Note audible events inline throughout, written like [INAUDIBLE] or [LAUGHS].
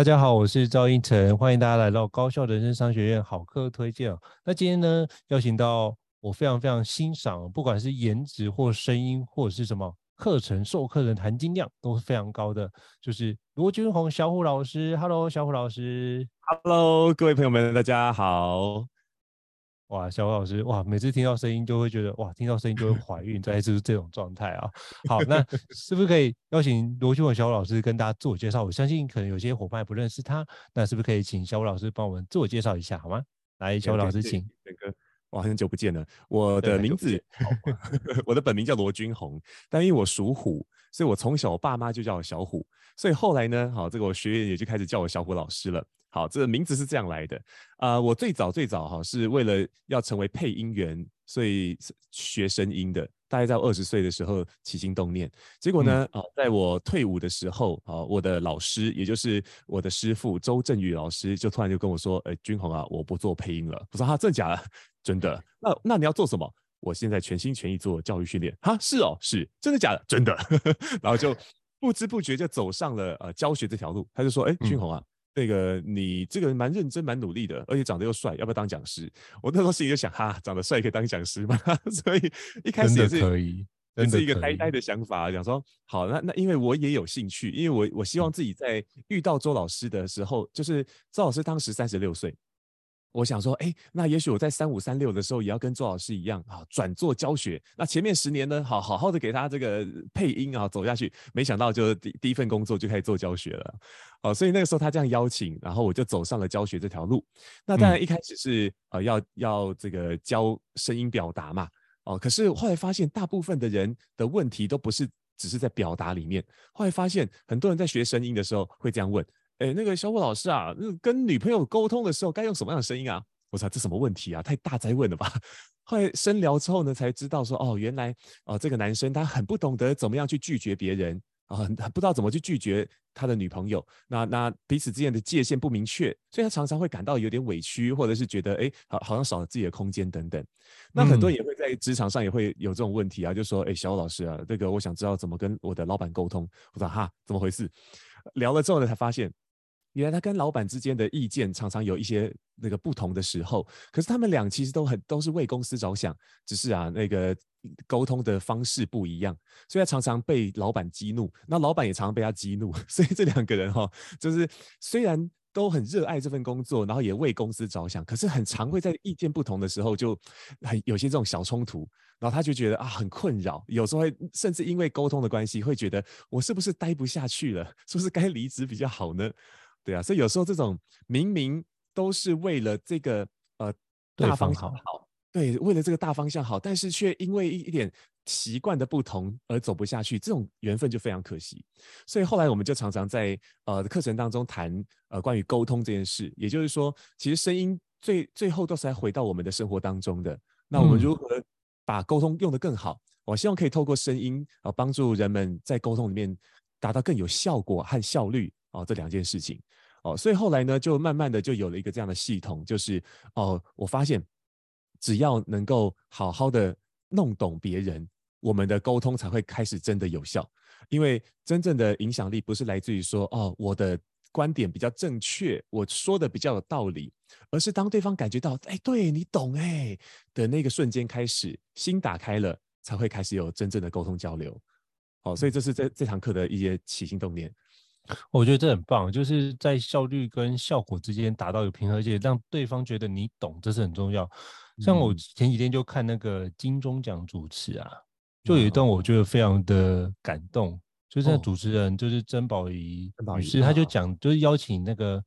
大家好，我是赵英成，欢迎大家来到高校人生商学院好课推荐。那今天呢，邀请到我非常非常欣赏，不管是颜值或声音，或者是什么课程授课的含金量都是非常高的，就是罗君红小虎老师。Hello，小虎老师。Hello，各位朋友们，大家好。哇，小虎老师，哇，每次听到声音就会觉得，哇，听到声音就会怀孕，再就是这种状态啊。好，那 [LAUGHS] 是不是可以邀请罗俊文小虎老师跟大家自我介绍？我相信可能有些伙伴不认识他，那是不是可以请小虎老师帮我们自我介绍一下，好吗？来，小虎老师，请。那个，哇，很久不见了，我的名字，[LAUGHS] 我的本名叫罗君红，但因为我属虎，所以我从小我爸妈就叫我小虎，所以后来呢，好，这个我学员也就开始叫我小虎老师了。好，这个名字是这样来的啊、呃。我最早最早哈是为了要成为配音员，所以学声音的。大概在二十岁的时候起心动念，结果呢啊、嗯，在我退伍的时候啊，我的老师也就是我的师傅周振宇老师就突然就跟我说：“哎，君宏啊，我不做配音了。”我说：“哈，真的假的？真的？那那你要做什么？我现在全心全意做教育训练。哈，是哦，是真的假的？真的。[LAUGHS] ”然后就不知不觉就走上了呃教学这条路。他就说：“哎，君宏啊。嗯”那个你这个人蛮认真蛮努力的，而且长得又帅，要不要当讲师？[LAUGHS] 我那时候心里就想，哈，长得帅可以当讲师吗？[LAUGHS] 所以一开始也是可以，这是一个呆呆的想法，想说好，那那因为我也有兴趣，因为我我希望自己在遇到周老师的时候，就是周老师当时三十六岁。我想说，哎，那也许我在三五三六的时候，也要跟周老师一样啊，转做教学。那前面十年呢，好好好的给他这个配音啊，走下去。没想到就第第一份工作就开始做教学了，哦，所以那个时候他这样邀请，然后我就走上了教学这条路。那当然一开始是呃要要这个教声音表达嘛，哦，可是后来发现大部分的人的问题都不是只是在表达里面，后来发现很多人在学声音的时候会这样问。哎，那个小虎老师啊，那跟女朋友沟通的时候该用什么样的声音啊？我操，这什么问题啊？太大灾问了吧！[LAUGHS] 后来深聊之后呢，才知道说，哦，原来哦，这个男生他很不懂得怎么样去拒绝别人啊，很很不知道怎么去拒绝他的女朋友。那那彼此之间的界限不明确，所以他常常会感到有点委屈，或者是觉得哎，好好像少了自己的空间等等。那很多人也会在职场上也会有这种问题啊，就说，哎，小虎老师啊，这个我想知道怎么跟我的老板沟通。我说哈，怎么回事？聊了之后呢，才发现。原来他跟老板之间的意见常常有一些那个不同的时候，可是他们俩其实都很都是为公司着想，只是啊那个沟通的方式不一样，所以他常常被老板激怒，那老板也常常被他激怒，[LAUGHS] 所以这两个人哈、哦，就是虽然都很热爱这份工作，然后也为公司着想，可是很常会在意见不同的时候就很有些这种小冲突，然后他就觉得啊很困扰，有时候甚至因为沟通的关系会觉得我是不是待不下去了，[LAUGHS] 是不是该离职比较好呢？对啊，所以有时候这种明明都是为了这个呃大方向好，对，为了这个大方向好，但是却因为一一点习惯的不同而走不下去，这种缘分就非常可惜。所以后来我们就常常在呃课程当中谈呃关于沟通这件事，也就是说，其实声音最最后都是来回到我们的生活当中的。那我们如何把沟通用得更好？嗯、我希望可以透过声音啊、呃，帮助人们在沟通里面达到更有效果和效率。哦，这两件事情，哦，所以后来呢，就慢慢的就有了一个这样的系统，就是哦，我发现只要能够好好的弄懂别人，我们的沟通才会开始真的有效。因为真正的影响力不是来自于说哦，我的观点比较正确，我说的比较有道理，而是当对方感觉到哎，对你懂哎的那个瞬间开始，心打开了，才会开始有真正的沟通交流。哦，所以这是这这堂课的一些起心动念。我觉得这很棒，就是在效率跟效果之间达到一个平衡，而且让对方觉得你懂，这是很重要。像我前几天就看那个金钟奖主持啊，就有一段我觉得非常的感动，就是那主持人就是曾宝仪女士，她就讲，就是邀请那个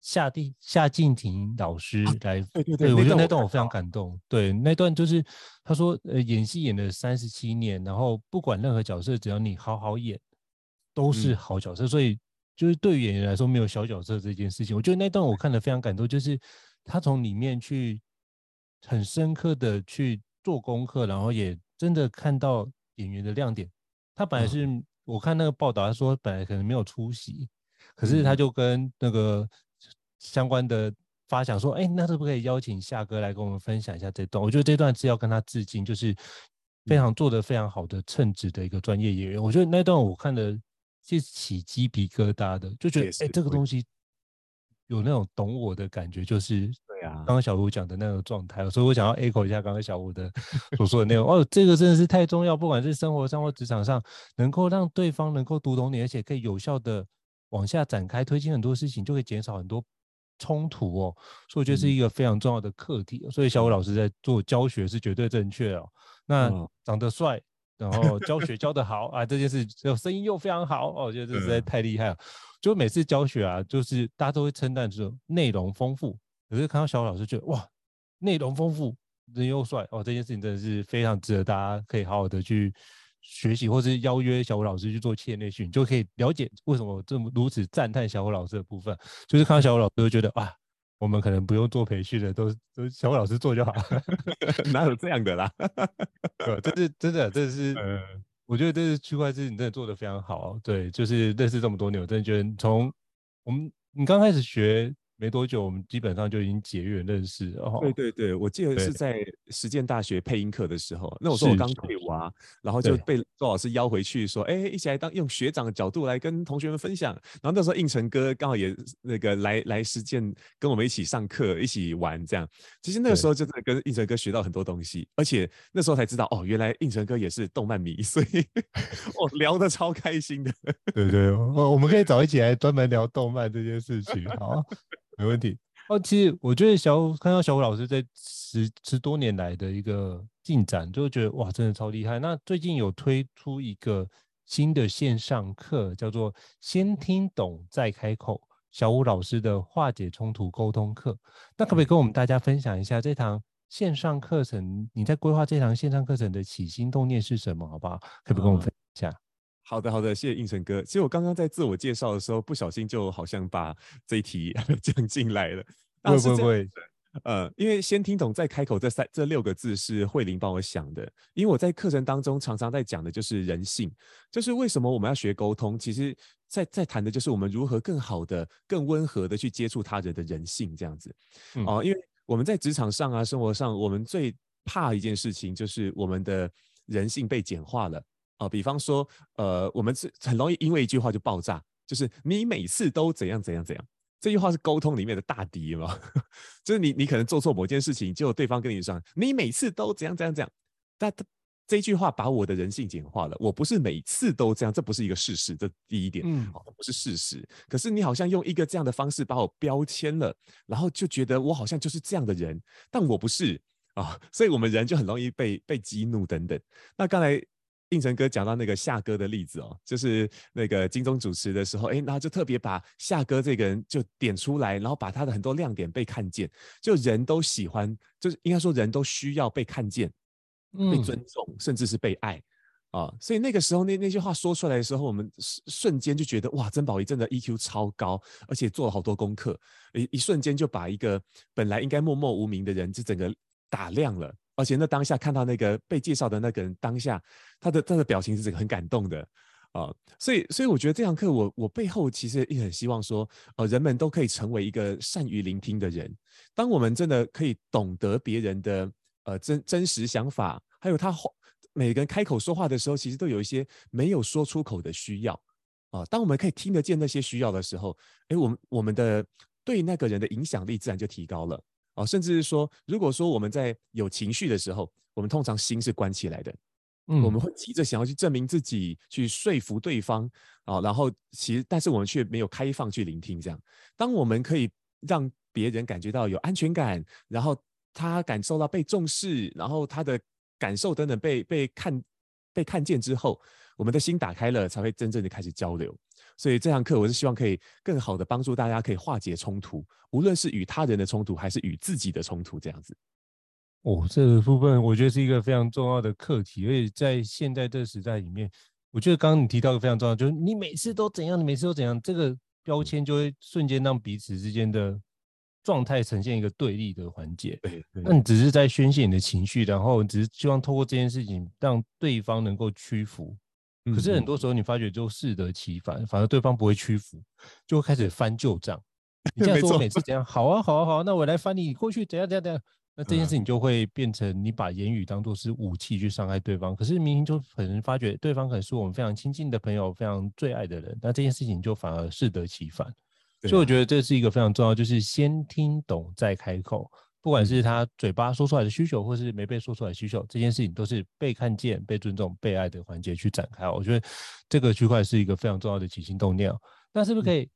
夏地夏静婷老师来，对对对，我觉得那段我非常感动。对，那段就是他说，呃，演戏演了三十七年，然后不管任何角色，只要你好好演，都是好角色。所以就是对于演员来说，没有小角色这件事情，我觉得那段我看得非常感动，就是他从里面去很深刻的去做功课，然后也真的看到演员的亮点。他本来是我看那个报道，他说本来可能没有出席，可是他就跟那个。相关的发想说，哎、欸，那可不可以邀请夏哥来跟我们分享一下这段？我觉得这段是要跟他致敬，就是非常做的非常好的称职的一个专业演员。我觉得那段我看的是起鸡皮疙瘩的，就觉得哎、欸，这个东西有那种懂我的感觉，就是对啊，刚刚小吴讲的那个状态，所以我想要 echo 一下刚刚小吴的所说的内容。哦，这个真的是太重要，不管是生活上或职场上，能够让对方能够读懂你，而且可以有效的往下展开推进很多事情，就可以减少很多。冲突哦，所以我觉得是一个非常重要的课题。嗯、所以小武老师在做教学是绝对正确哦。那长得帅，然后教学教得好啊，这件事就声音又非常好哦，我觉得这实在太厉害了。就每次教学啊，就是大家都会称赞说内容丰富，可是看到小武老师觉得哇，内容丰富，人又帅哦，这件事情真的是非常值得大家可以好好的去。学习，或是邀约小武老师去做企业内训，就可以了解为什么我这么如此赞叹小武老师的部分。就是看到小武老师，就觉得啊，我们可能不用做培训的，都都小伟老师做就好了。[LAUGHS] 哪有这样的啦？[LAUGHS] 对，这是真的，这是，我觉得这是区块链，你真的做的非常好。对，就是认识这么多年，我真的觉得从我们你刚开始学。没多久，我们基本上就已经结缘认识了。哦、对对对，我记得是在实践大学配音课的时候，那我说我刚退娃，然后就被周老师邀回去说，哎，一起来当用学长的角度来跟同学们分享。然后那时候应成哥刚好也那个来来实践，跟我们一起上课，一起玩这样。其实那个时候就在跟应成哥学到很多东西，而且那时候才知道哦，原来应成哥也是动漫迷，所以 [LAUGHS] 哦聊得超开心的。对对，我我们可以早一起来专门聊动漫这件事情，好。没问题哦。其实我觉得小看到小武老师在十十多年来的一个进展，就觉得哇，真的超厉害。那最近有推出一个新的线上课，叫做“先听懂再开口”，小武老师的化解冲突沟通课。那可不可以跟我们大家分享一下这堂线上课程？你在规划这堂线上课程的起心动念是什么？好不好？可不可以跟我们分享一下？好的，好的，谢谢应成哥。其实我刚刚在自我介绍的时候，不小心就好像把 [LAUGHS] 这一题 [LAUGHS] 讲进来了。会不会？呃，因为先听懂再开口这三这六个字是慧玲帮我想的。因为我在课程当中常常在讲的就是人性，就是为什么我们要学沟通。其实在，在在谈的就是我们如何更好的、更温和的去接触他人的人性这样子。哦、因为我们在职场上啊、生活上，我们最怕一件事情就是我们的人性被简化了。啊、呃，比方说，呃，我们是很容易因为一句话就爆炸，就是你每次都怎样怎样怎样，这句话是沟通里面的大敌嘛，[LAUGHS] 就是你你可能做错某件事情，结果对方跟你说你每次都怎样怎样怎样，但这句话把我的人性简化了，我不是每次都这样，这不是一个事实，这第一点，嗯，不是事实。可是你好像用一个这样的方式把我标签了，然后就觉得我好像就是这样的人，但我不是啊、哦，所以我们人就很容易被被激怒等等。那刚才。应成哥讲到那个夏哥的例子哦，就是那个金钟主持的时候，哎，然后就特别把夏哥这个人就点出来，然后把他的很多亮点被看见，就人都喜欢，就是应该说人都需要被看见、被尊重，嗯、甚至是被爱啊。所以那个时候那那句话说出来的时候，我们瞬间就觉得哇，曾宝仪真的 EQ 超高，而且做了好多功课，一一瞬间就把一个本来应该默默无名的人，就整个打亮了。而且那当下看到那个被介绍的那个人，当下他的他的表情是很感动的啊、所以所以我觉得这堂课我我背后其实也很希望说，呃，人们都可以成为一个善于聆听的人。当我们真的可以懂得别人的呃真真实想法，还有他每个人开口说话的时候，其实都有一些没有说出口的需要啊、当我们可以听得见那些需要的时候，诶，我们我们的对那个人的影响力自然就提高了。哦，甚至是说，如果说我们在有情绪的时候，我们通常心是关起来的，嗯，我们会急着想要去证明自己，去说服对方，啊，然后其实，但是我们却没有开放去聆听。这样，当我们可以让别人感觉到有安全感，然后他感受到被重视，然后他的感受等等被被看被看见之后，我们的心打开了，才会真正的开始交流。所以这堂课我是希望可以更好的帮助大家，可以化解冲突，无论是与他人的冲突，还是与自己的冲突，这样子。哦，这个部分我觉得是一个非常重要的课题，而且在现在这个时代里面，我觉得刚刚你提到的非常重要，就是你每次都怎样，你每次都怎样，这个标签就会瞬间让彼此之间的状态呈现一个对立的环节。对，那你只是在宣泄你的情绪，然后只是希望透过这件事情让对方能够屈服。可是很多时候你发觉就适得其反，反而对方不会屈服，就会开始翻旧账。你这样说我每次怎样？好啊，好啊，好啊，那我来翻你过去怎样怎样怎样。那这件事情就会变成你把言语当做是武器去伤害对方，可是明明就可能发觉对方可能是我们非常亲近的朋友，非常最爱的人，那这件事情就反而适得其反。所以我觉得这是一个非常重要，就是先听懂再开口，不管是他嘴巴说出来的需求，或是没被说出来的需求，这件事情都是被看见、被尊重、被爱的环节去展开。我觉得这个区块是一个非常重要的起心动念。那是不是可以？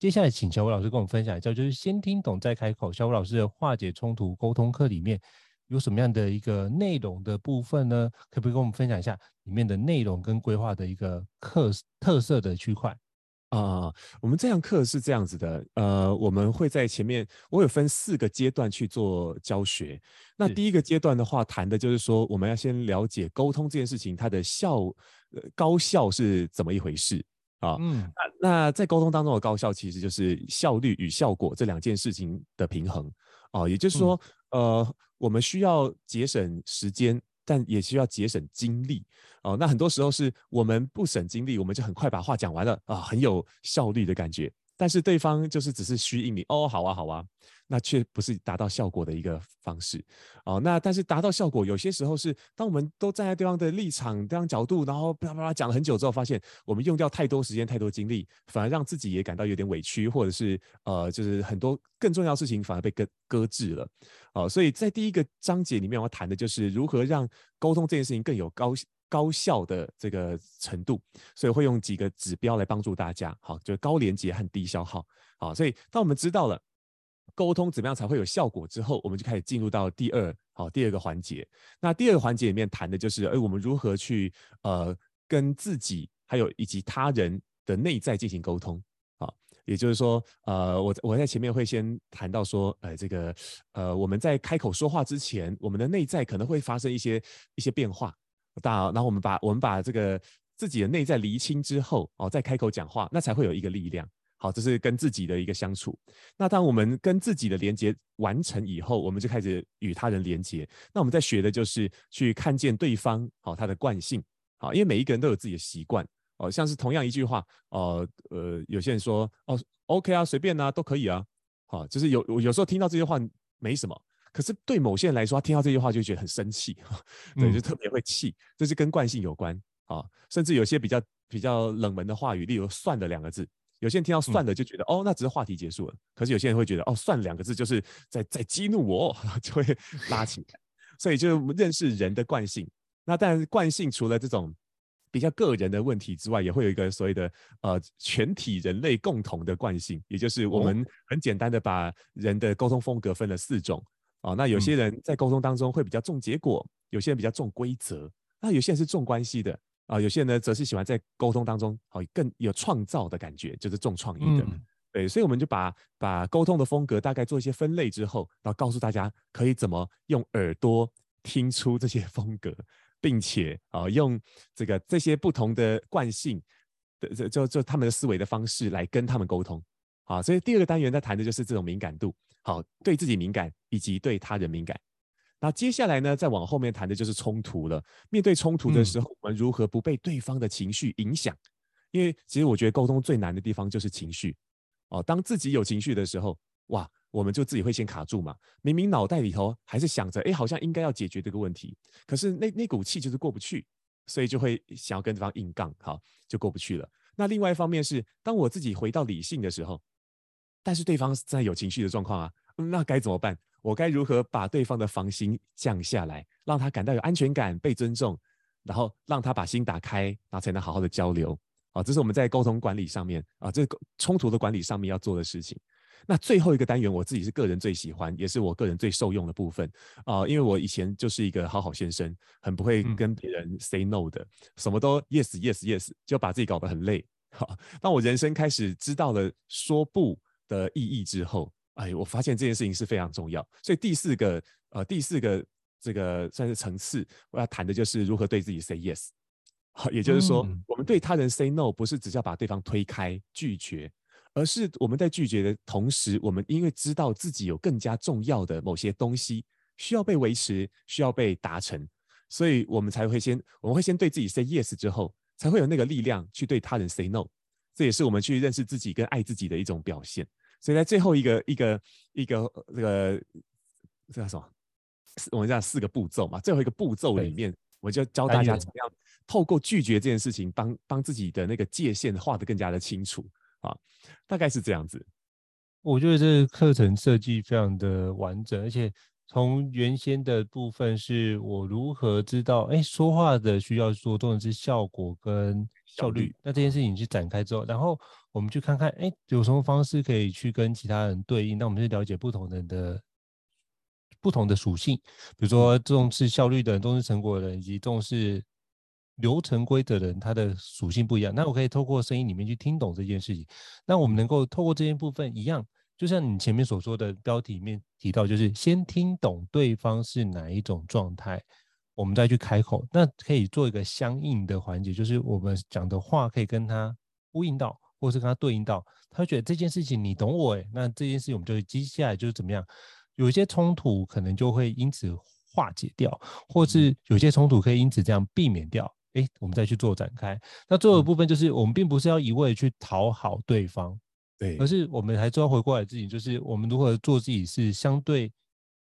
接下来，请小吴老师跟我们分享一下，就是先听懂再开口。小吴老师的化解冲突沟通课里面有什么样的一个内容的部分呢？可不可以跟我们分享一下里面的内容跟规划的一个课特色的区块？啊、呃，我们这堂课是这样子的，呃，我们会在前面，我有分四个阶段去做教学。那第一个阶段的话，谈的就是说，我们要先了解沟通这件事情，它的效、呃、高效是怎么一回事。啊，嗯，那那在沟通当中的高效，其实就是效率与效果这两件事情的平衡。啊，也就是说，呃，我们需要节省时间，但也需要节省精力。哦，那很多时候是我们不省精力，我们就很快把话讲完了啊，很有效率的感觉。但是对方就是只是虚应你，哦，好啊，好啊。那却不是达到效果的一个方式哦。那但是达到效果，有些时候是当我们都站在对方的立场、对方角度，然后啪啪啪讲了很久之后，发现我们用掉太多时间、太多精力，反而让自己也感到有点委屈，或者是呃，就是很多更重要的事情反而被搁搁置了。哦，所以在第一个章节里面，我要谈的就是如何让沟通这件事情更有高高效的这个程度。所以会用几个指标来帮助大家。好，就是高连接和低消耗。好，所以当我们知道了。沟通怎么样才会有效果？之后，我们就开始进入到第二好第二个环节。那第二个环节里面谈的就是，哎，我们如何去呃跟自己还有以及他人的内在进行沟通啊？也就是说，呃，我我在前面会先谈到说，呃，这个呃我们在开口说话之前，我们的内在可能会发生一些一些变化。大，然后我们把我们把这个自己的内在厘清之后，哦，再开口讲话，那才会有一个力量。好，这是跟自己的一个相处。那当我们跟自己的连接完成以后，我们就开始与他人连接。那我们在学的就是去看见对方，好，他的惯性。好，因为每一个人都有自己的习惯。哦，像是同样一句话，呃呃，有些人说，哦，OK 啊，随便啊，都可以啊。好，就是有有时候听到这些话没什么，可是对某些人来说，他听到这句话就觉得很生气，[LAUGHS] 对，就特别会气。这是跟惯性有关。啊，甚至有些比较比较冷门的话语，例如“算了”两个字。有些人听到算了就觉得、嗯、哦，那只是话题结束了。可是有些人会觉得哦，算两个字就是在在激怒我，[LAUGHS] 就会拉起来。所以就认识人的惯性。那当然惯性除了这种比较个人的问题之外，也会有一个所谓的呃全体人类共同的惯性，也就是我们很简单的把人的沟通风格分了四种啊、哦。那有些人在沟通当中会比较重结果，有些人比较重规则，那有些人是重关系的。啊，有些人呢，则是喜欢在沟通当中，好更有创造的感觉，就是重创意的。嗯、对，所以我们就把把沟通的风格大概做一些分类之后，然后告诉大家可以怎么用耳朵听出这些风格，并且啊，用这个这些不同的惯性的就就就他们的思维的方式来跟他们沟通。好，所以第二个单元在谈的就是这种敏感度，好，对自己敏感以及对他人敏感。那接下来呢，再往后面谈的就是冲突了。面对冲突的时候，我们如何不被对方的情绪影响？因为其实我觉得沟通最难的地方就是情绪。哦，当自己有情绪的时候，哇，我们就自己会先卡住嘛。明明脑袋里头还是想着，哎，好像应该要解决这个问题，可是那那股气就是过不去，所以就会想要跟对方硬杠，好，就过不去了。那另外一方面是，当我自己回到理性的时候，但是对方在有情绪的状况啊，那该怎么办？我该如何把对方的防心降下来，让他感到有安全感、被尊重，然后让他把心打开，然后才能好好的交流啊！这是我们在沟通管理上面啊，这个冲突的管理上面要做的事情。那最后一个单元，我自己是个人最喜欢，也是我个人最受用的部分啊，因为我以前就是一个好好先生，很不会跟别人 say no 的，什么都 yes yes yes，就把自己搞得很累。[LAUGHS] 好，当我人生开始知道了说不的意义之后，哎，我发现这件事情是非常重要。所以第四个，呃，第四个这个算是层次，我要谈的就是如何对自己 say yes。好，也就是说，嗯、我们对他人 say no，不是只是要把对方推开、拒绝，而是我们在拒绝的同时，我们因为知道自己有更加重要的某些东西需要被维持、需要被达成，所以我们才会先，我们会先对自己 say yes 之后，才会有那个力量去对他人 say no。这也是我们去认识自己跟爱自己的一种表现。所以在最后一个一个一个这个这叫什么？我们叫四个步骤嘛。最后一个步骤里面，我就教大家怎么样透过拒绝这件事情，帮帮自己的那个界限画得更加的清楚啊。大概是这样子。我觉得这个课程设计非常的完整，而且从原先的部分是我如何知道，哎，说话的需要做重的是效果跟效率。那这件事情去展开之后，然后。我们去看看，哎，有什么方式可以去跟其他人对应？那我们去了解不同人的不同的属性，比如说重视效率的人、重视成果的人，以及重视流程规则的人，他的属性不一样。那我可以透过声音里面去听懂这件事情。那我们能够透过这些部分一样，就像你前面所说的标题里面提到，就是先听懂对方是哪一种状态，我们再去开口。那可以做一个相应的环节，就是我们讲的话可以跟他呼应到。或是跟他对应到，他会觉得这件事情你懂我诶，那这件事情我们就会接下来就是怎么样，有一些冲突可能就会因此化解掉，或是有些冲突可以因此这样避免掉，诶，我们再去做展开。那最后的部分就是我们并不是要一味去讨好对方，对，而是我们还是要回过来自己，就是我们如何做自己是相对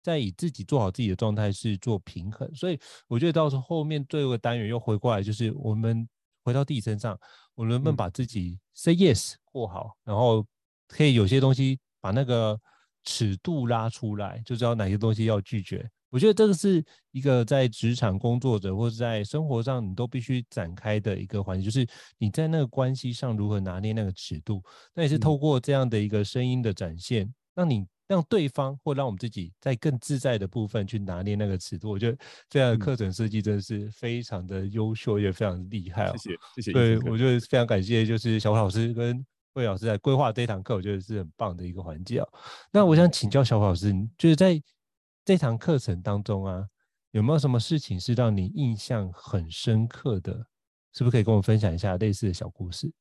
在以自己做好自己的状态是做平衡。所以我觉得到时候后面最后单元又回过来，就是我们回到自己身上。我能不能把自己 say yes 过好，然后可以有些东西把那个尺度拉出来，就知道哪些东西要拒绝。我觉得这个是一个在职场工作者或者在生活上你都必须展开的一个环节，就是你在那个关系上如何拿捏那个尺度。那也是透过这样的一个声音的展现，让你。让对方或让我们自己在更自在的部分去拿捏那个尺度，我觉得这样的课程设计真的是非常的优秀，也非常厉害哦。谢谢，谢谢。对，我觉得非常感谢，就是小虎老师跟魏老师在规划这堂课，我觉得是很棒的一个环节哦。那我想请教小虎老师，就是在这堂课程当中啊，有没有什么事情是让你印象很深刻的？是不是可以跟我分享一下类似的小故事？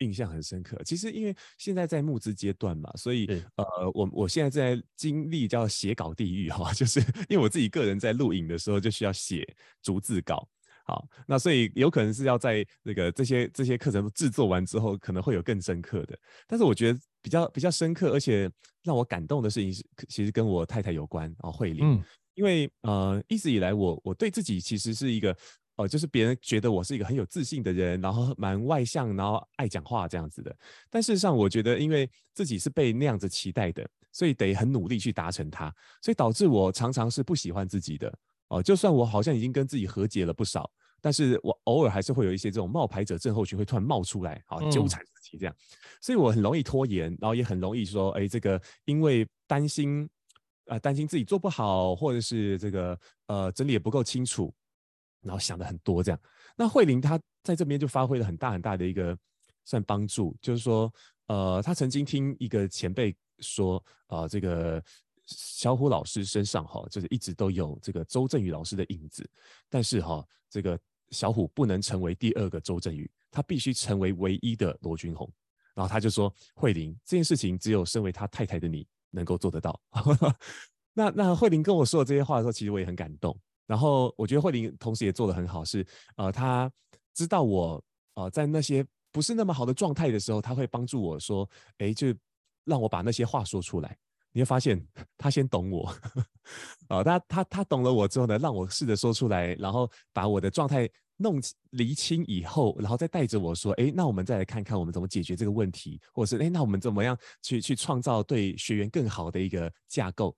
印象很深刻。其实因为现在在募资阶段嘛，所以呃，我我现在在经历叫写稿地狱哈，[LAUGHS] 就是因为我自己个人在录影的时候就需要写逐字稿。好，那所以有可能是要在那个这些这些课程制作完之后，可能会有更深刻的。但是我觉得比较比较深刻，而且让我感动的事情是，其实跟我太太有关啊，慧玲。嗯，因为呃，一直以来我我对自己其实是一个。哦，就是别人觉得我是一个很有自信的人，然后蛮外向，然后爱讲话这样子的。但事实上，我觉得因为自己是被那样子期待的，所以得很努力去达成它，所以导致我常常是不喜欢自己的。哦，就算我好像已经跟自己和解了不少，但是我偶尔还是会有一些这种冒牌者症候群会突然冒出来，啊，纠缠自己这样。所以我很容易拖延，然后也很容易说，哎，这个因为担心啊，担心自己做不好，或者是这个呃整理也不够清楚。然后想的很多这样，那慧玲她在这边就发挥了很大很大的一个算帮助，就是说，呃，她曾经听一个前辈说，呃，这个小虎老师身上哈，就是一直都有这个周振宇老师的影子，但是哈，这个小虎不能成为第二个周振宇，他必须成为唯一的罗君红。然后他就说，慧玲这件事情只有身为他太太的你能够做得到。[LAUGHS] 那那慧玲跟我说的这些话的时候，其实我也很感动。然后我觉得慧玲同时也做得很好，是呃，她知道我呃在那些不是那么好的状态的时候，她会帮助我说，哎，就让我把那些话说出来。你会发现她先懂我，啊，[LAUGHS] 她她她懂了我之后呢，让我试着说出来，然后把我的状态弄厘清以后，然后再带着我说，哎，那我们再来看看我们怎么解决这个问题，或者是哎，那我们怎么样去去创造对学员更好的一个架构？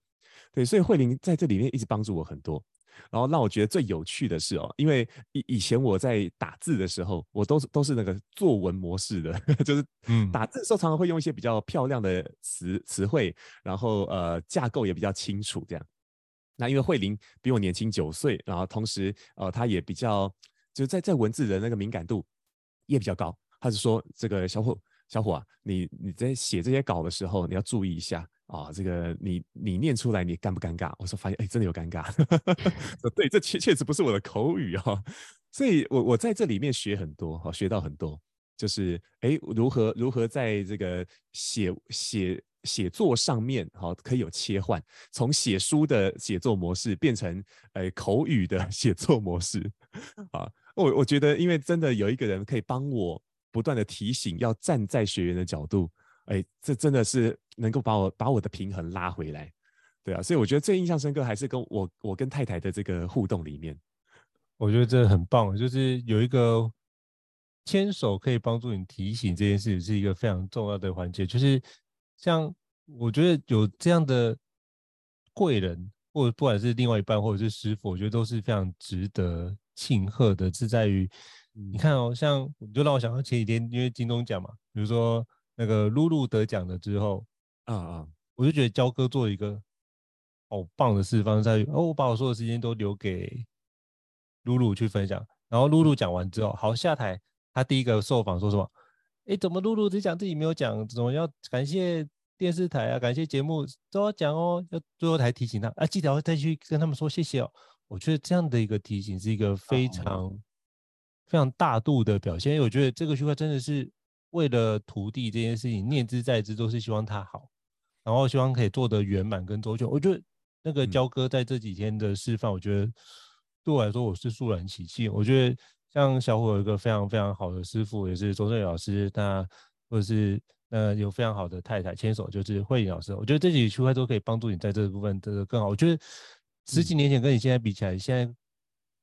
对，所以慧玲在这里面一直帮助我很多。然后让我觉得最有趣的是哦，因为以以前我在打字的时候，我都是都是那个作文模式的，[LAUGHS] 就是嗯，打字的时候常常会用一些比较漂亮的词词汇，然后呃架构也比较清楚这样。那因为慧玲比我年轻九岁，然后同时呃她也比较就是在在文字的那个敏感度也比较高，她就说这个小伙小伙啊，你你在写这些稿的时候，你要注意一下啊，这个你你念出来你尴不尴尬？我说发现哎，真的有尴尬。说 [LAUGHS] 对，这确确实不是我的口语啊，所以我我在这里面学很多，好学到很多。就是哎，如何如何在这个写写写作上面，好可以有切换，从写书的写作模式变成呃口语的 [LAUGHS] 写作模式啊。我我觉得，因为真的有一个人可以帮我不断的提醒，要站在学员的角度，哎，这真的是能够把我把我的平衡拉回来，对啊。所以我觉得最印象深刻还是跟我我跟太太的这个互动里面，我觉得真的很棒，就是有一个。牵手可以帮助你提醒这件事，是一个非常重要的环节。就是像我觉得有这样的贵人，或者不管是另外一半，或者是师傅，我觉得都是非常值得庆贺的。是在于你看哦，像你就让我想到前几天，因为金钟奖嘛，比如说那个露露得奖了之后，啊啊，我就觉得焦哥做一个好棒的示范，在于哦，我把我所有的时间都留给露露去分享，然后露露讲完之后，好下台。他第一个受访说什么？哎，怎么露露只讲自己没有讲？怎么要感谢电视台啊？感谢节目都要讲哦。要最后才提醒他啊，记得要再去跟他们说谢谢哦。我觉得这样的一个提醒是一个非常、哦、非常大度的表现。因为我觉得这个区块真的是为了徒弟这件事情念之在之，都是希望他好，然后希望可以做得圆满跟周全。我觉得那个焦哥在这几天的示范，我觉得对我来说我是肃然起敬。我觉得。像小虎有一个非常非常好的师傅，也是周正宇老师，那或者是呃有非常好的太太牵手，就是慧颖老师。我觉得这几区块都可以帮助你在这个部分得更好。我觉得十几年前跟你现在比起来，现在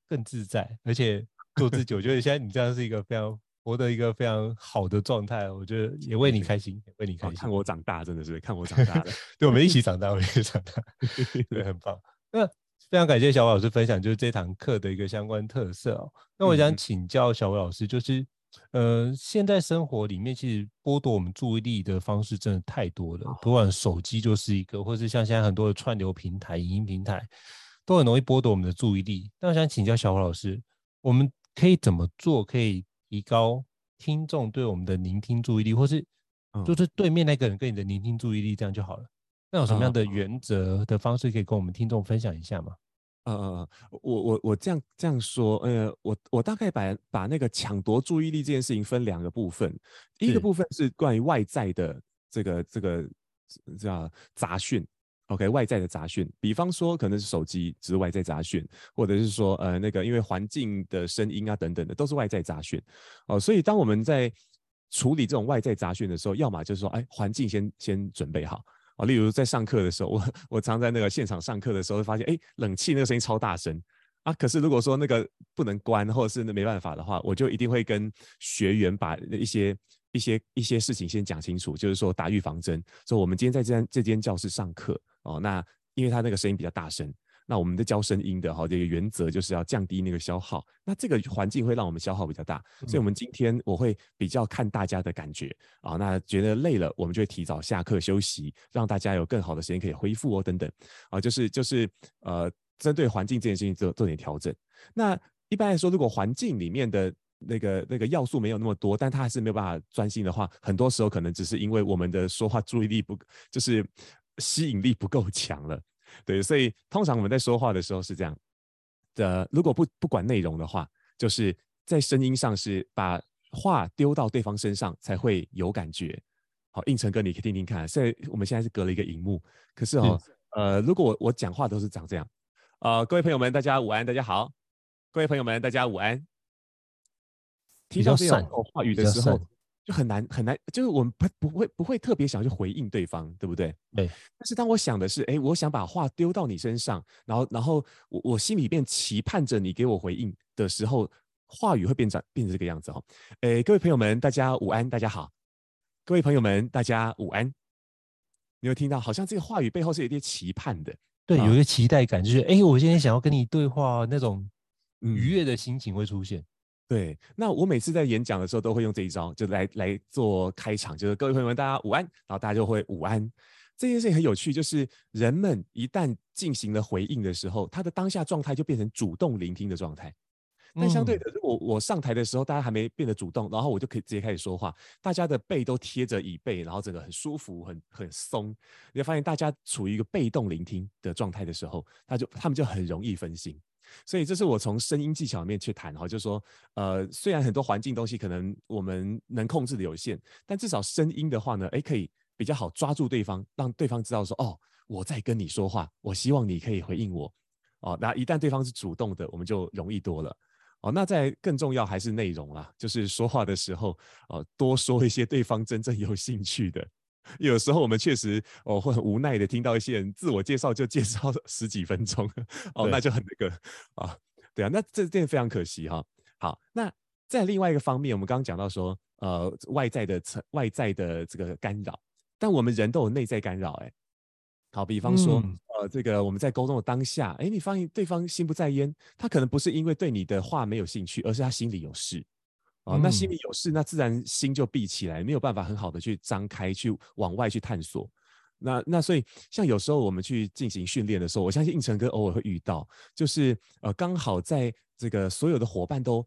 更自在，而且做自己。我觉得现在你这样是一个非常活得一个非常好的状态。我觉得也为你开心，也为你开心。看我长大，真的是看我长大了。对，我们一起长大，我们一起长大，[LAUGHS] 对，很棒。那。非常感谢小伟老师分享，就是这堂课的一个相关特色哦。那我想请教小伟老师，就是，呃，现在生活里面其实剥夺我们注意力的方式真的太多了，不管手机就是一个，或是像现在很多的串流平台、影音平台，都很容易剥夺我们的注意力。那我想请教小虎老师，我们可以怎么做，可以提高听众对我们的聆听注意力，或是就是对面那个人跟你的聆听注意力，这样就好了。那有什么样的原则的方式可以跟我们听众分享一下吗？呃呃，我我我这样这样说，呃，我我大概把把那个抢夺注意力这件事情分两个部分，第一个部分是关于外在的这个这个叫杂讯，OK，外在的杂讯，比方说可能是手机，只是外在杂讯，或者是说呃那个因为环境的声音啊等等的，都是外在杂讯。哦，所以当我们在处理这种外在杂讯的时候，要么就是说，哎，环境先先准备好。啊，例如在上课的时候，我我常在那个现场上课的时候，会发现，哎，冷气那个声音超大声啊！可是如果说那个不能关，或者是那没办法的话，我就一定会跟学员把一些一些一些事情先讲清楚，就是说打预防针，说我们今天在这间这间教室上课哦，那因为他那个声音比较大声。那我们的教声音的哈，这个原则就是要降低那个消耗。那这个环境会让我们消耗比较大，所以我们今天我会比较看大家的感觉啊。那觉得累了，我们就会提早下课休息，让大家有更好的时间可以恢复哦，等等啊，就是就是呃，针对环境这件事情做做点调整。那一般来说，如果环境里面的那个那个要素没有那么多，但他还是没有办法专心的话，很多时候可能只是因为我们的说话注意力不，就是吸引力不够强了。对，所以通常我们在说话的时候是这样的，如果不不管内容的话，就是在声音上是把话丢到对方身上才会有感觉。好，应成哥，你可以听听看。现在我们现在是隔了一个荧幕，可是哦，呃，如果我我讲话都是长这样，呃，各位朋友们，大家午安，大家好，各位朋友们，大家午安。听到这种话语的时候。就很难很难，就是我们不不会不会特别想去回应对方，对不对？对。但是当我想的是，哎，我想把话丢到你身上，然后然后我我心里边期盼着你给我回应的时候，话语会变成变成这个样子哦。哎，各位朋友们，大家午安，大家好。各位朋友们，大家午安。你有听到？好像这个话语背后是有点期盼的，对，有一个期待感，就是哎，我今天想要跟你对话，那种愉悦的心情会出现。嗯对，那我每次在演讲的时候都会用这一招，就来来做开场，就是各位朋友们，大家午安，然后大家就会午安。这件事情很有趣，就是人们一旦进行了回应的时候，他的当下状态就变成主动聆听的状态。但相对的，如果我上台的时候，大家还没变得主动，然后我就可以直接开始说话，大家的背都贴着椅背，然后整个很舒服，很很松。你会发现大家处于一个被动聆听的状态的时候，他就他们就很容易分心。所以这是我从声音技巧面去谈哈，就是说，呃，虽然很多环境东西可能我们能控制的有限，但至少声音的话呢，诶，可以比较好抓住对方，让对方知道说，哦，我在跟你说话，我希望你可以回应我。哦，那一旦对方是主动的，我们就容易多了。哦，那在更重要还是内容啦，就是说话的时候，哦，多说一些对方真正有兴趣的。有时候我们确实哦会很无奈的听到一些人自我介绍就介绍十几分钟，哦，那就很那个啊，对啊，那这这非常可惜哈。好，那在另外一个方面，我们刚刚讲到说，呃，外在的层外在的这个干扰，但我们人都有内在干扰，哎。好，比方说，嗯、呃，这个我们在沟通的当下，哎，你发现对方心不在焉，他可能不是因为对你的话没有兴趣，而是他心里有事。啊、呃，那心里有事，那自然心就闭起来，没有办法很好的去张开，去往外去探索。那那所以，像有时候我们去进行训练的时候，我相信应成哥偶尔会遇到，就是呃，刚好在这个所有的伙伴都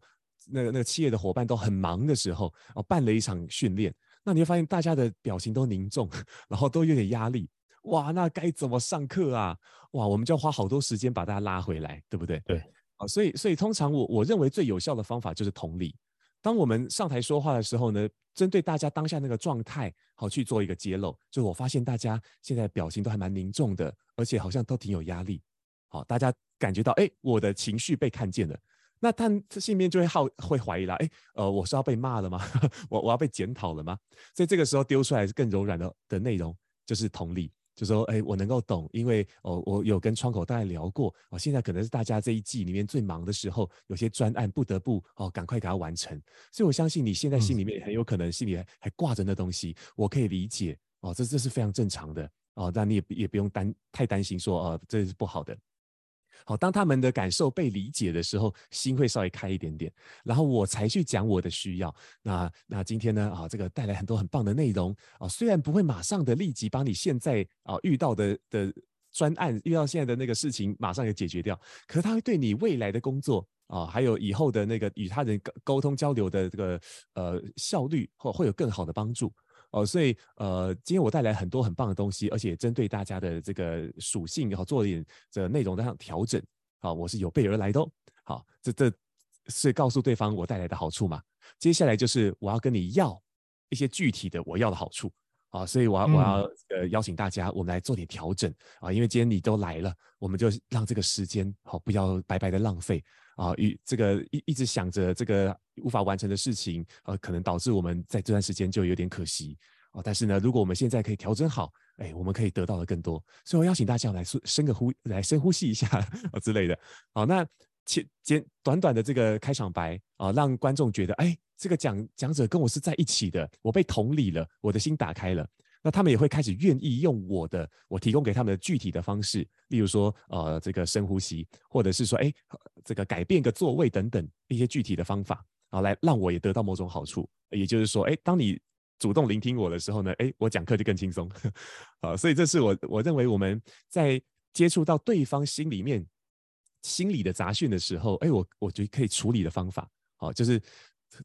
那个那个企业的伙伴都很忙的时候，哦、呃，办了一场训练，那你会发现大家的表情都凝重，然后都有点压力。哇，那该怎么上课啊？哇，我们就要花好多时间把大家拉回来，对不对？对，啊，所以所以通常我我认为最有效的方法就是同理。当我们上台说话的时候呢，针对大家当下那个状态，好去做一个揭露。就我发现大家现在表情都还蛮凝重的，而且好像都挺有压力。好，大家感觉到，哎，我的情绪被看见了。那他心里面就会好会怀疑啦，哎，呃，我是要被骂了吗？[LAUGHS] 我我要被检讨了吗？所以这个时候丢出来更柔软的的内容，就是同理。就说，哎，我能够懂，因为哦，我有跟窗口大概聊过，哦，现在可能是大家这一季里面最忙的时候，有些专案不得不哦，赶快给它完成。所以我相信你现在心里面很有可能心里还还挂着那东西，我可以理解哦，这这是非常正常的哦，但你也也不用担太担心说哦，这是不好的。好，当他们的感受被理解的时候，心会稍微开一点点，然后我才去讲我的需要。那那今天呢啊，这个带来很多很棒的内容啊，虽然不会马上的立即把你现在啊遇到的的专案遇到现在的那个事情马上给解决掉，可是它会对你未来的工作啊，还有以后的那个与他人沟沟通交流的这个呃效率，或会有更好的帮助。哦，所以呃，今天我带来很多很棒的东西，而且针对大家的这个属性，然后做一点这内容的上调整。啊，我是有备而来的哦。好，这这是告诉对方我带来的好处嘛？接下来就是我要跟你要一些具体的我要的好处。啊，所以我要我要呃邀请大家，我们来做点调整啊，因为今天你都来了，我们就让这个时间好不要白白的浪费。啊，与这个一一直想着这个无法完成的事情，呃，可能导致我们在这段时间就有点可惜啊。但是呢，如果我们现在可以调整好，哎，我们可以得到的更多。所以我邀请大家来深个呼，来深呼吸一下啊之类的。好，那简简短短的这个开场白啊，让观众觉得，哎，这个讲讲者跟我是在一起的，我被同理了，我的心打开了。那他们也会开始愿意用我的，我提供给他们的具体的方式，例如说，呃，这个深呼吸，或者是说，哎，这个改变个座位等等一些具体的方法，啊，来让我也得到某种好处。也就是说，哎，当你主动聆听我的时候呢，哎，我讲课就更轻松。[LAUGHS] 啊，所以这是我我认为我们在接触到对方心里面心理的杂讯的时候，哎，我我觉得可以处理的方法，好，就是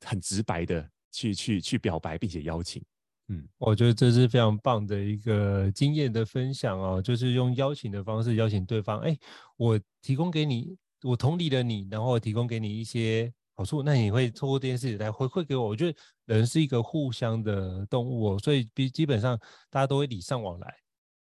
很直白的去去去表白，并且邀请。嗯，我觉得这是非常棒的一个经验的分享哦，就是用邀请的方式邀请对方。哎，我提供给你，我同理了你，然后提供给你一些好处，那你会透过这件事来回馈给我。我觉得人是一个互相的动物哦，所以基基本上大家都会礼尚往来，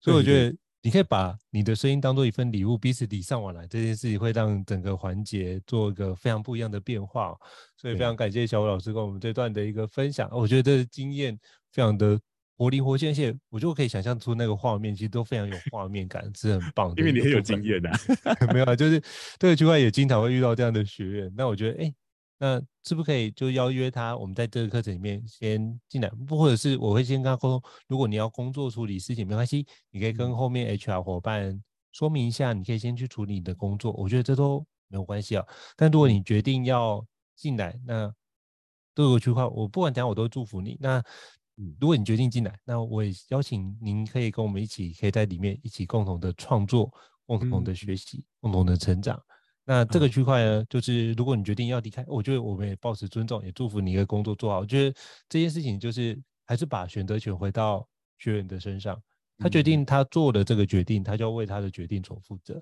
所以我觉得。你可以把你的声音当做一份礼物，彼此礼尚往来，这件事情会让整个环节做一个非常不一样的变化。所以非常感谢小吴老师跟我们这段的一个分享，我觉得这个经验非常的活灵活现，而且我就可以想象出那个画面，其实都非常有画面感，是很棒的。因为你很有经验啊，[LAUGHS] 没有啊，就是这个区块也经常会遇到这样的学员，那我觉得，哎。那是不是可以就邀约他？我们在这个课程里面先进来，不或者是我会先跟他沟通。如果你要工作处理事情，没关系，你可以跟后面 HR 伙伴说明一下，你可以先去处理你的工作。我觉得这都没有关系啊。但如果你决定要进来，那都有句话，我不管怎样，我都祝福你。那如果你决定进来，那我也邀请您可以跟我们一起，可以在里面一起共同的创作、共同的学习、共同的成长。那这个区块呢，就是如果你决定要离开，我觉得我们也保持尊重，也祝福你的工作做好。我觉得这件事情就是还是把选择权回到学员的身上，他决定他做的这个决定，他就要为他的决定所负责。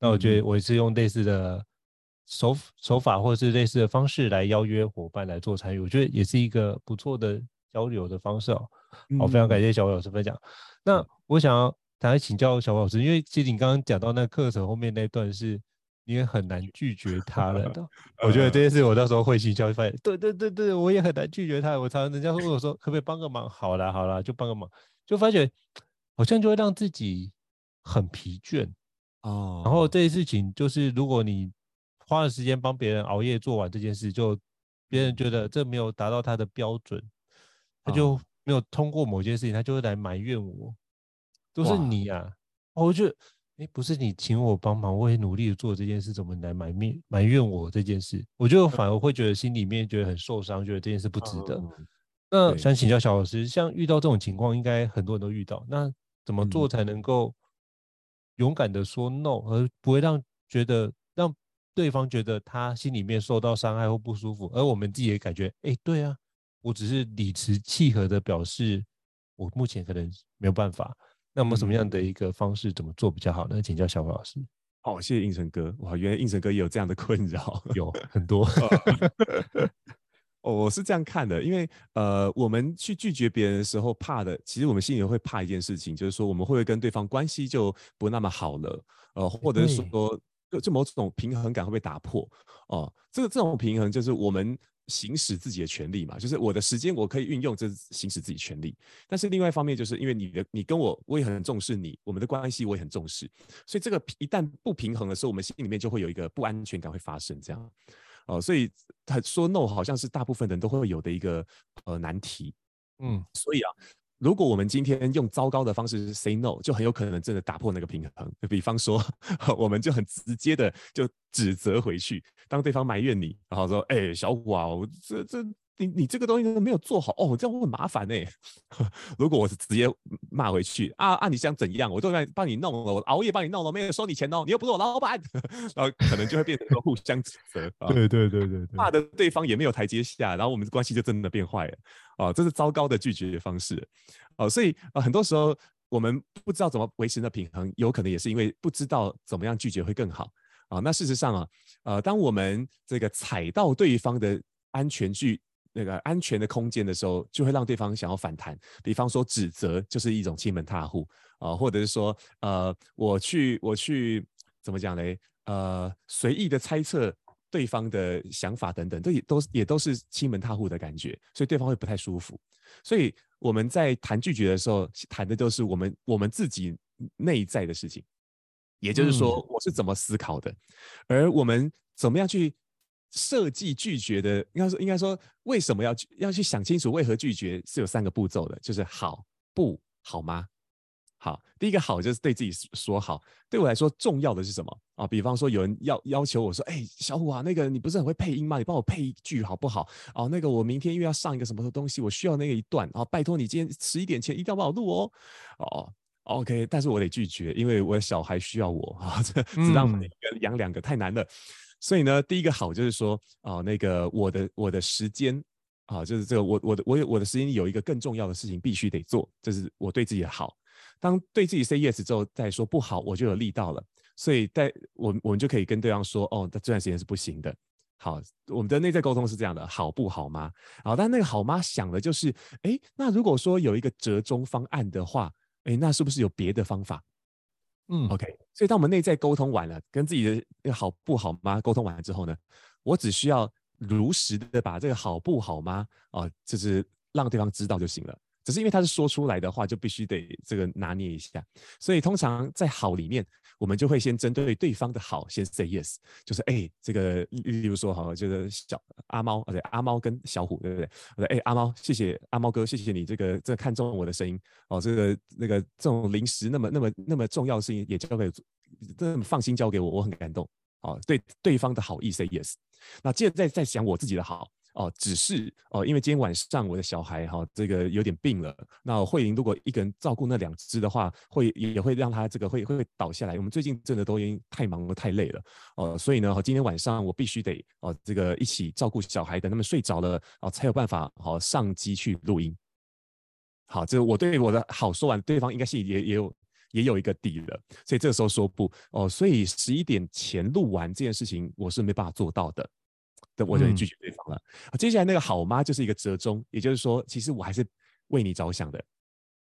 那我觉得我也是用类似的手手法或者是类似的方式来邀约伙伴来做参与，我觉得也是一个不错的交流的方式哦。好，非常感谢小伟老师分享。那我想要大家请教小伟老师，因为其实你刚刚讲到那课程后面那段是。你也很难拒绝他了的，[LAUGHS] 我觉得这件事我到时候会去教会发现，对对对对，我也很难拒绝他。我常常人家问我说，可不可以帮个忙？好啦好啦，就帮个忙，就发觉好像就会让自己很疲倦哦。然后这些事情就是，如果你花了时间帮别人熬夜做完这件事，就别人觉得这没有达到他的标准，他就没有通过某件事情，他就会来埋怨我，都是你啊！我觉得。哎，不是你请我帮忙，我也努力的做这件事，怎么来埋怨埋怨我这件事？我就反而会觉得心里面觉得很受伤，觉得这件事不值得。嗯、那想请教小老师，像遇到这种情况，应该很多人都遇到，那怎么做才能够勇敢的说 no，而不会让觉得让对方觉得他心里面受到伤害或不舒服，而我们自己也感觉，哎，对啊，我只是理直气和的表示，我目前可能没有办法。那么什么样的一个方式怎么做比较好呢？请教小虎老师。哦，谢谢应成哥。哇，原来应成哥也有这样的困扰，有很多。[LAUGHS] 哦，我是这样看的，因为呃，我们去拒绝别人的时候，怕的，其实我们心里会怕一件事情，就是说我们会不会跟对方关系就不那么好了，呃，或者是说就就某种平衡感会被打破。哦、呃，这个这种平衡就是我们。行使自己的权利嘛，就是我的时间我可以运用，这是行使自己权利。但是另外一方面，就是因为你的你跟我，我也很重视你，我们的关系我也很重视，所以这个一旦不平衡的时候，我们心里面就会有一个不安全感会发生，这样。哦、呃，所以他说 no 好像是大部分人都会有的一个呃难题。嗯，所以啊。如果我们今天用糟糕的方式 say no，就很有可能真的打破那个平衡。比方说，[LAUGHS] 我们就很直接的就指责回去，当对方埋怨你，然后说：“哎、小虎啊，我这这。”你你这个东西都没有做好哦，这样会很麻烦呢。[LAUGHS] 如果我是直接骂回去啊啊，你想怎样？我都在帮你弄了，我熬夜帮你弄了，没有收你钱哦，你又不是我老板，[LAUGHS] 然后可能就会变成说互相指责。对对对对对，[LAUGHS] 骂的对方也没有台阶下，然后我们的关系就真的变坏了。啊，这是糟糕的拒绝方式。哦，所以啊，很多时候我们不知道怎么维持那平衡，有可能也是因为不知道怎么样拒绝会更好。啊，那事实上啊，呃，当我们这个踩到对方的安全距。那个安全的空间的时候，就会让对方想要反弹。比方说指责就是一种欺门踏户啊，或者是说呃，我去我去怎么讲嘞？呃，随意的猜测对方的想法等等，这也都也都是欺门踏户的感觉，所以对方会不太舒服。所以我们在谈拒绝的时候，谈的都是我们我们自己内在的事情，也就是说我是怎么思考的，而我们怎么样去。设计拒绝的，应该说应该说，为什么要要去想清楚为何拒绝是有三个步骤的，就是好不好吗？好，第一个好就是对自己说好。对我来说重要的是什么啊？比方说有人要要求我说，哎，小虎啊，那个你不是很会配音吗？你帮我配一句好不好？哦，那个我明天又要上一个什么东西，我需要那个一段啊，拜托你今天十一点前一定要帮我录哦。哦，OK，但是我得拒绝，因为我的小孩需要我啊，这 [LAUGHS] 只让我一个养两个太难了。所以呢，第一个好就是说啊、那个我的我的时间啊，就是这个我我的我我的时间有一个更重要的事情必须得做，这是我对自己的好。当对自己 say yes 之后，再说不好，我就有力道了。所以在我我们就可以跟对方说，哦，这段时间是不行的。好，我们的内在沟通是这样的，好不好吗？好，但那个好吗想的就是，哎，那如果说有一个折中方案的话，哎，那是不是有别的方法？嗯，OK，所以当我们内在沟通完了，跟自己的好不好吗？沟通完了之后呢，我只需要如实的把这个好不好吗？啊，就是让对方知道就行了。只是因为他是说出来的话，就必须得这个拿捏一下。所以通常在好里面，我们就会先针对对方的好先 say yes，就是哎、这个例如说好，就是小阿猫，对，阿猫跟小虎，对不对？我说哎，阿猫，谢谢阿猫哥，谢谢你这个这看中我的声音哦，这个那个这种临时那么那么那么重要的事情也交给这么放心交给我，我很感动哦。对对方的好意 say yes，那接着再再想我自己的好。哦，只是哦，因为今天晚上我的小孩哈、这个有点病了。那慧玲如果一个人照顾那两只的话，会也会让他这个会会倒下来。我们最近真的都已经太忙了，太累了哦，所以呢，今天晚上我必须得哦，这个一起照顾小孩，等他们睡着了哦，才有办法好上机去录音。好，这我对我的好说完，对方应该是也也有也有一个底了，所以这个时候说不哦，所以十一点前录完这件事情，我是没办法做到的，那我就拒绝对方了。嗯、接下来那个好吗就是一个折中，也就是说，其实我还是为你着想的。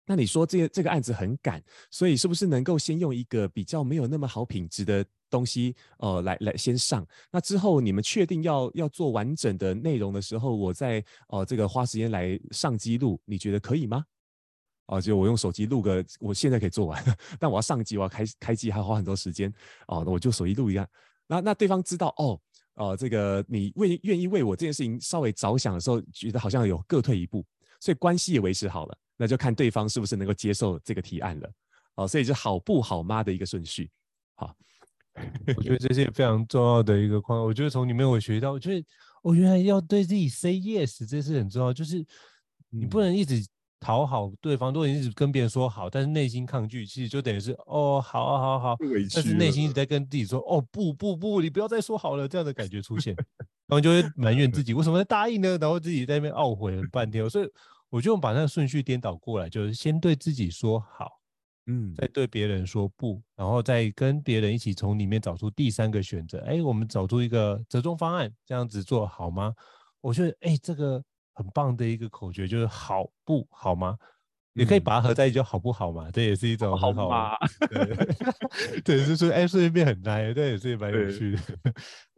那你说这个这个案子很赶，所以是不是能够先用一个比较没有那么好品质的东西，呃，来来先上？那之后你们确定要要做完整的内容的时候，我再哦、呃、这个花时间来上机录，你觉得可以吗？哦，就我用手机录个，我现在可以做完，但我要上机，我要开开机，还要花很多时间。哦，那我就手机录一下。那那对方知道哦，哦、呃，这个你为愿意为我这件事情稍微着想的时候，觉得好像有各退一步，所以关系也维持好了。那就看对方是不是能够接受这个提案了。哦，所以是好不好吗的一个顺序。好，我觉得这是非常重要的一个框。我觉得从里面我学到，我觉得我原来要对自己 say yes，这是很重要，就是你不能一直。讨好对方，如果你一直跟别人说好，但是内心抗拒，其实就等于是哦，好啊，好啊，好，但是内心一直在跟自己说哦，不不不，你不要再说好了，这样的感觉出现，[LAUGHS] 然后就会埋怨自己为什么在答应呢？然后自己在那边懊悔了半天。所以我就把那个顺序颠倒过来，就是先对自己说好，嗯，再对别人说不，然后再跟别人一起从里面找出第三个选择。哎，我们找出一个折中方案，这样子做好吗？我觉得哎，这个。很棒的一个口诀，就是好不好吗？也可以把它合在一起，就好不好嘛？这也是一种很好嘛。[LAUGHS] 对，就是说，哎，顺便很难，这也是蛮有趣的。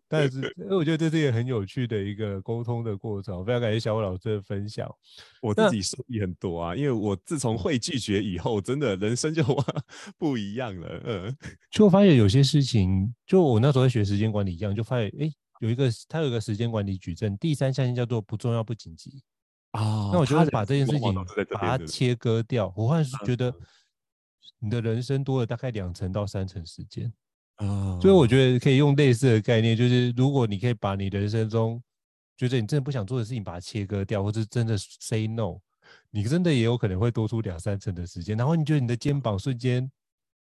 但是，因为我觉得这是一个很有趣的一个沟通的过程。非常感谢小虎老师的分享，我自己受益很多啊。因为我自从会拒绝以后，真的人生就 [LAUGHS] 不一样了。嗯，就发现有些事情，就我那时候在学时间管理一样，就发现，哎。有一个，他有一个时间管理矩阵，第三象限叫做不重要不紧急啊。哦、那我就会把这件事情把它切割掉。我忽然觉得，你的人生多了大概两成到三成时间啊，哦、所以我觉得可以用类似的概念，就是如果你可以把你人生中觉得你真的不想做的事情把它切割掉，或者真的 say no，你真的也有可能会多出两三成的时间。然后你觉得你的肩膀瞬间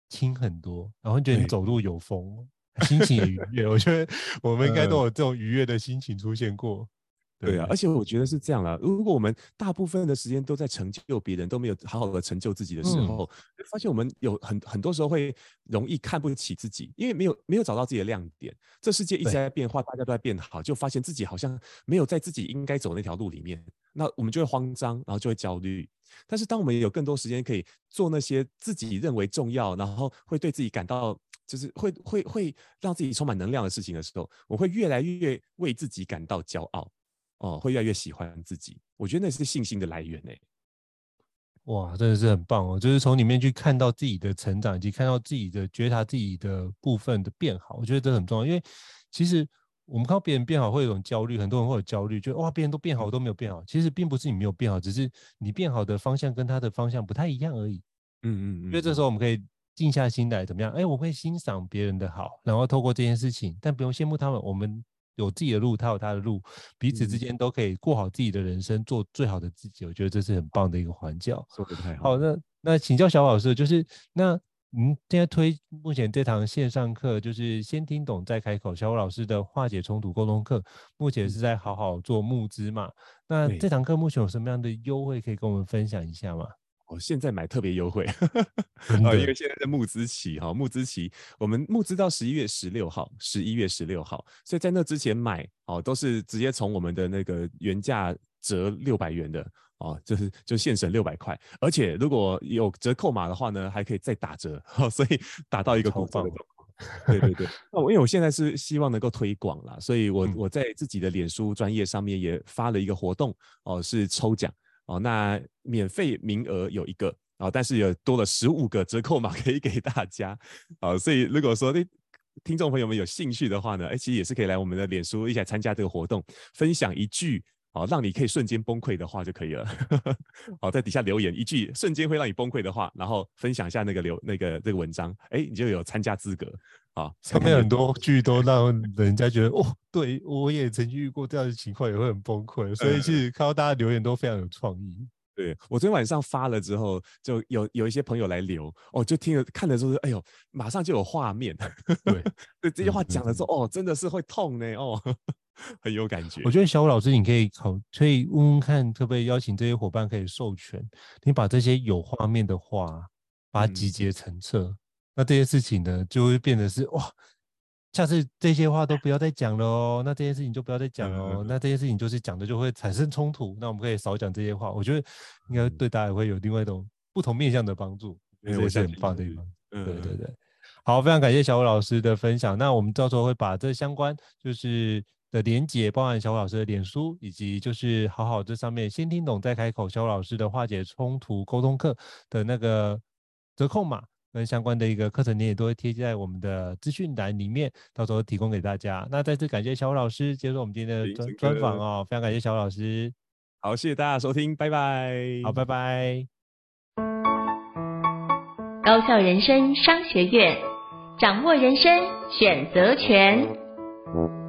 轻很多，然后你觉得你走路有风。[LAUGHS] 心情也愉悦，我觉得我们应该都有这种愉悦的心情出现过。对，对啊，而且我觉得是这样啦。如果我们大部分的时间都在成就别人，都没有好好的成就自己的时候，嗯、发现我们有很很多时候会容易看不起自己，因为没有没有找到自己的亮点。这世界一直在变化，大家都在变好，就发现自己好像没有在自己应该走那条路里面，那我们就会慌张，然后就会焦虑。但是当我们有更多时间可以做那些自己认为重要，然后会对自己感到。就是会会会让自己充满能量的事情的时候，我会越来越为自己感到骄傲，哦，会越来越喜欢自己。我觉得那是信心的来源呢。哇，真的是很棒哦！就是从里面去看到自己的成长，以及看到自己的觉察自己的部分的变好，我觉得这很重要。因为其实我们看到别人变好，会有一种焦虑，很多人会有焦虑，觉得哇，别人都变好，我都没有变好。其实并不是你没有变好，只是你变好的方向跟他的方向不太一样而已。嗯嗯嗯。所以这时候我们可以。静下心来，怎么样？哎，我会欣赏别人的好，然后透过这件事情，但不用羡慕他们。我们有自己的路，他有他的路，彼此之间都可以过好自己的人生，做最好的自己。我觉得这是很棒的一个环教。说得太好。好，那那请教小老师，就是那您现在推目前这堂线上课，就是先听懂再开口，小虎老师的化解冲突沟通课，目前是在好好做募资嘛？那这堂课目前有什么样的优惠可以跟我们分享一下吗？哦，现在买特别优惠，[LAUGHS] 啊，因为现在在募资期哈，募资期我们募资到十一月十六号，十一月十六号，所以在那之前买哦，都是直接从我们的那个原价折六百元的哦，就是就现省六百块，而且如果有折扣码的话呢，还可以再打折，所以 [LAUGHS] 打到一个骨棒。对对对，那我因为我现在是希望能够推广啦，所以我我在自己的脸书专业上面也发了一个活动哦，是抽奖。哦，那免费名额有一个啊、哦，但是有多了十五个折扣码可以给大家啊、哦，所以如果说诶听众朋友们有兴趣的话呢，哎，其实也是可以来我们的脸书一起来参加这个活动，分享一句啊、让你可以瞬间崩溃的话就可以了。好、[LAUGHS] 在底下留言一句瞬间会让你崩溃的话，然后分享一下那个留那个这个文章，哎，你就有参加资格。好，上面很 [LAUGHS] 多剧都让人家觉得哦，对我也曾经遇过这样的情况，也会很崩溃。所以其实看到大家留言都非常有创意。对，我昨天晚上发了之后，就有有一些朋友来留，哦，就听了看了之后，哎呦，马上就有画面。对，[LAUGHS] 对，这些话讲了之后，哦，真的是会痛呢，哦，[LAUGHS] 很有感觉。我觉得小武老师，你可以考，可以问问看，可不可以邀请这些伙伴可以授权，你把这些有画面的话，把它集结成册。嗯那这些事情呢，就会变得是哇，下次这些话都不要再讲了哦。那这些事情就不要再讲了哦。嗯、那这些事情就是讲的就会产生冲突。那我们可以少讲这些话。我觉得应该对大家也会有另外一种不同面向的帮助，这也是很棒的地方。对对对，好，非常感谢小武老师的分享。那我们到时候会把这相关就是的连接，包含小武老师的脸书，以及就是好好这上面先听懂再开口，小武老师的化解冲突沟通课的那个折扣码。跟相关的一个课程，你也都会贴在我们的资讯栏里面，到时候提供给大家。那再次感谢小吴老师接受我们今天的专专访哦，非常感谢小吴老师。好，谢谢大家收听，拜拜。好，拜拜。高效人生商学院，掌握人生选择权。